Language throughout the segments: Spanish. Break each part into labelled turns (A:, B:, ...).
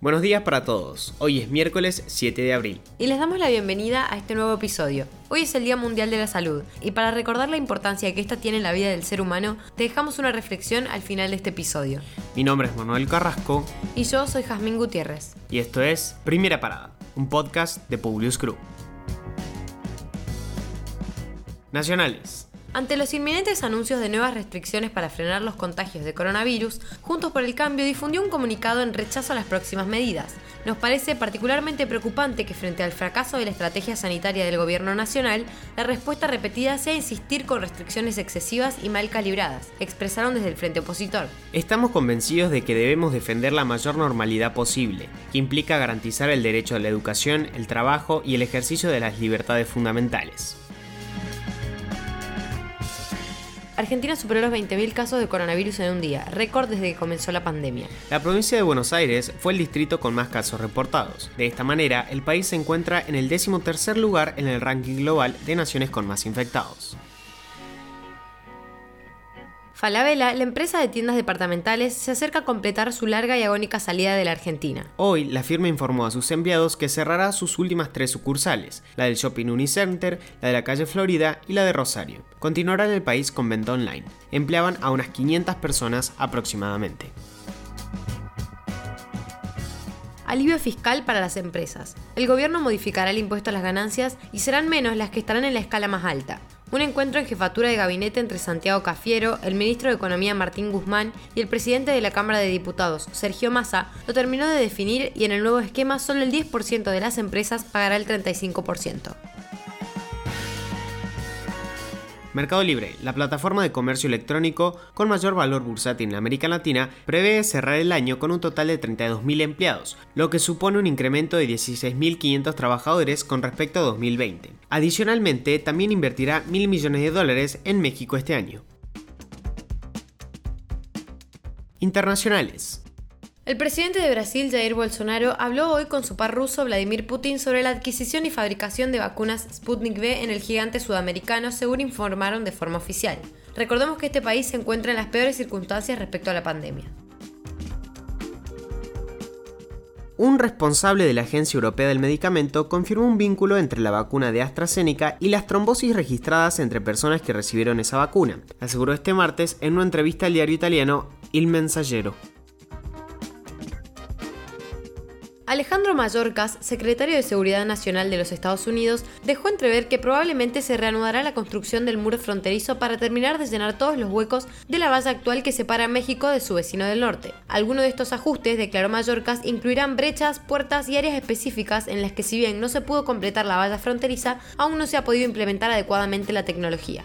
A: Buenos días para todos. Hoy es miércoles 7 de abril.
B: Y les damos la bienvenida a este nuevo episodio. Hoy es el Día Mundial de la Salud y para recordar la importancia que esta tiene en la vida del ser humano, te dejamos una reflexión al final de este episodio.
A: Mi nombre es Manuel Carrasco.
B: Y yo soy Jazmín Gutiérrez.
A: Y esto es Primera Parada, un podcast de Publius Crew. Nacionales.
B: Ante los inminentes anuncios de nuevas restricciones para frenar los contagios de coronavirus, Juntos por el Cambio difundió un comunicado en rechazo a las próximas medidas. Nos parece particularmente preocupante que frente al fracaso de la estrategia sanitaria del gobierno nacional, la respuesta repetida sea insistir con restricciones excesivas y mal calibradas, expresaron desde el frente opositor.
A: Estamos convencidos de que debemos defender la mayor normalidad posible, que implica garantizar el derecho a la educación, el trabajo y el ejercicio de las libertades fundamentales.
B: Argentina superó los 20.000 casos de coronavirus en un día, récord desde que comenzó la pandemia.
A: La provincia de Buenos Aires fue el distrito con más casos reportados. De esta manera, el país se encuentra en el decimotercer lugar en el ranking global de naciones con más infectados.
B: Falabella, la empresa de tiendas departamentales, se acerca a completar su larga y agónica salida de la Argentina.
A: Hoy, la firma informó a sus empleados que cerrará sus últimas tres sucursales, la del Shopping Unicenter, la de la calle Florida y la de Rosario. Continuará en el país con venta online. Empleaban a unas 500 personas aproximadamente.
B: Alivio fiscal para las empresas. El gobierno modificará el impuesto a las ganancias y serán menos las que estarán en la escala más alta. Un encuentro en jefatura de gabinete entre Santiago Cafiero, el ministro de Economía Martín Guzmán y el presidente de la Cámara de Diputados, Sergio Massa, lo terminó de definir y en el nuevo esquema solo el 10% de las empresas pagará el 35%.
A: Mercado Libre, la plataforma de comercio electrónico con mayor valor bursátil en América Latina, prevé cerrar el año con un total de 32.000 empleados, lo que supone un incremento de 16.500 trabajadores con respecto a 2020. Adicionalmente, también invertirá mil millones de dólares en México este año. Internacionales.
B: El presidente de Brasil, Jair Bolsonaro, habló hoy con su par ruso, Vladimir Putin, sobre la adquisición y fabricación de vacunas Sputnik V en el gigante sudamericano, según informaron de forma oficial. Recordemos que este país se encuentra en las peores circunstancias respecto a la pandemia.
A: Un responsable de la Agencia Europea del Medicamento confirmó un vínculo entre la vacuna de AstraZeneca y las trombosis registradas entre personas que recibieron esa vacuna, aseguró este martes en una entrevista al diario italiano Il Messaggero.
B: Alejandro Mayorkas, secretario de Seguridad Nacional de los Estados Unidos, dejó entrever que probablemente se reanudará la construcción del muro fronterizo para terminar de llenar todos los huecos de la valla actual que separa México de su vecino del norte. Algunos de estos ajustes, declaró Mayorkas, incluirán brechas, puertas y áreas específicas en las que si bien no se pudo completar la valla fronteriza, aún no se ha podido implementar adecuadamente la tecnología.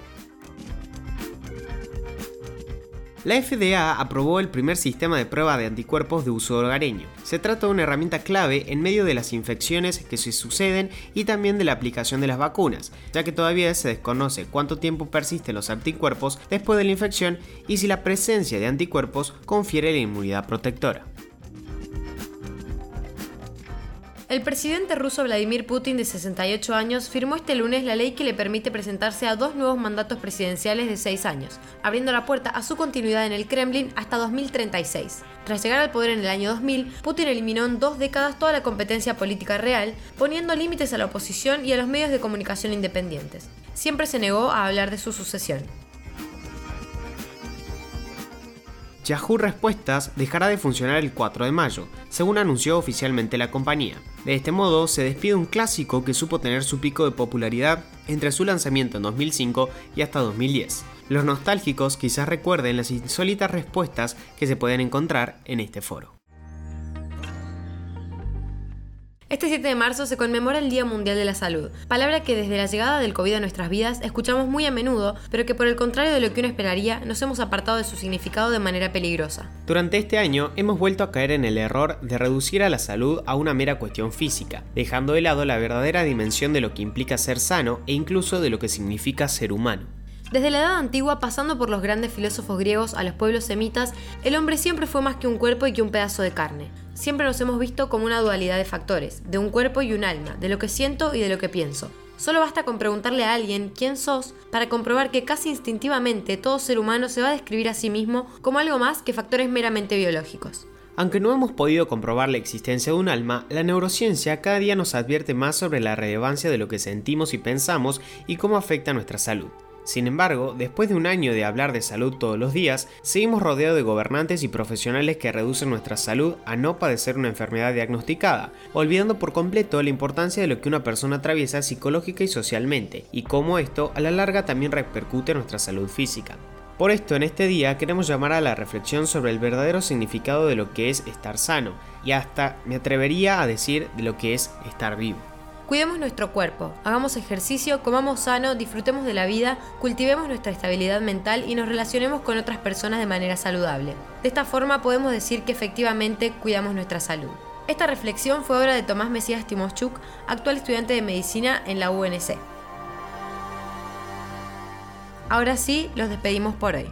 A: La FDA aprobó el primer sistema de prueba de anticuerpos de uso hogareño. Se trata de una herramienta clave en medio de las infecciones que se suceden y también de la aplicación de las vacunas, ya que todavía se desconoce cuánto tiempo persisten los anticuerpos después de la infección y si la presencia de anticuerpos confiere la inmunidad protectora.
B: El presidente ruso Vladimir Putin, de 68 años, firmó este lunes la ley que le permite presentarse a dos nuevos mandatos presidenciales de seis años, abriendo la puerta a su continuidad en el Kremlin hasta 2036. Tras llegar al poder en el año 2000, Putin eliminó en dos décadas toda la competencia política real, poniendo límites a la oposición y a los medios de comunicación independientes. Siempre se negó a hablar de su sucesión.
A: Yahoo Respuestas dejará de funcionar el 4 de mayo, según anunció oficialmente la compañía. De este modo, se despide un clásico que supo tener su pico de popularidad entre su lanzamiento en 2005 y hasta 2010. Los nostálgicos quizás recuerden las insólitas respuestas que se pueden encontrar en este foro.
B: Este 7 de marzo se conmemora el Día Mundial de la Salud, palabra que desde la llegada del COVID a nuestras vidas escuchamos muy a menudo, pero que por el contrario de lo que uno esperaría, nos hemos apartado de su significado de manera peligrosa.
A: Durante este año hemos vuelto a caer en el error de reducir a la salud a una mera cuestión física, dejando de lado la verdadera dimensión de lo que implica ser sano e incluso de lo que significa ser humano.
B: Desde la edad antigua, pasando por los grandes filósofos griegos a los pueblos semitas, el hombre siempre fue más que un cuerpo y que un pedazo de carne siempre nos hemos visto como una dualidad de factores, de un cuerpo y un alma, de lo que siento y de lo que pienso. Solo basta con preguntarle a alguien quién sos para comprobar que casi instintivamente todo ser humano se va a describir a sí mismo como algo más que factores meramente biológicos.
A: Aunque no hemos podido comprobar la existencia de un alma, la neurociencia cada día nos advierte más sobre la relevancia de lo que sentimos y pensamos y cómo afecta nuestra salud. Sin embargo, después de un año de hablar de salud todos los días, seguimos rodeados de gobernantes y profesionales que reducen nuestra salud a no padecer una enfermedad diagnosticada, olvidando por completo la importancia de lo que una persona atraviesa psicológica y socialmente, y cómo esto a la larga también repercute en nuestra salud física. Por esto, en este día queremos llamar a la reflexión sobre el verdadero significado de lo que es estar sano, y hasta me atrevería a decir de lo que es estar vivo.
B: Cuidemos nuestro cuerpo, hagamos ejercicio, comamos sano, disfrutemos de la vida, cultivemos nuestra estabilidad mental y nos relacionemos con otras personas de manera saludable. De esta forma podemos decir que efectivamente cuidamos nuestra salud. Esta reflexión fue obra de Tomás Mesías Timoschuk, actual estudiante de medicina en la UNC. Ahora sí, los despedimos por hoy.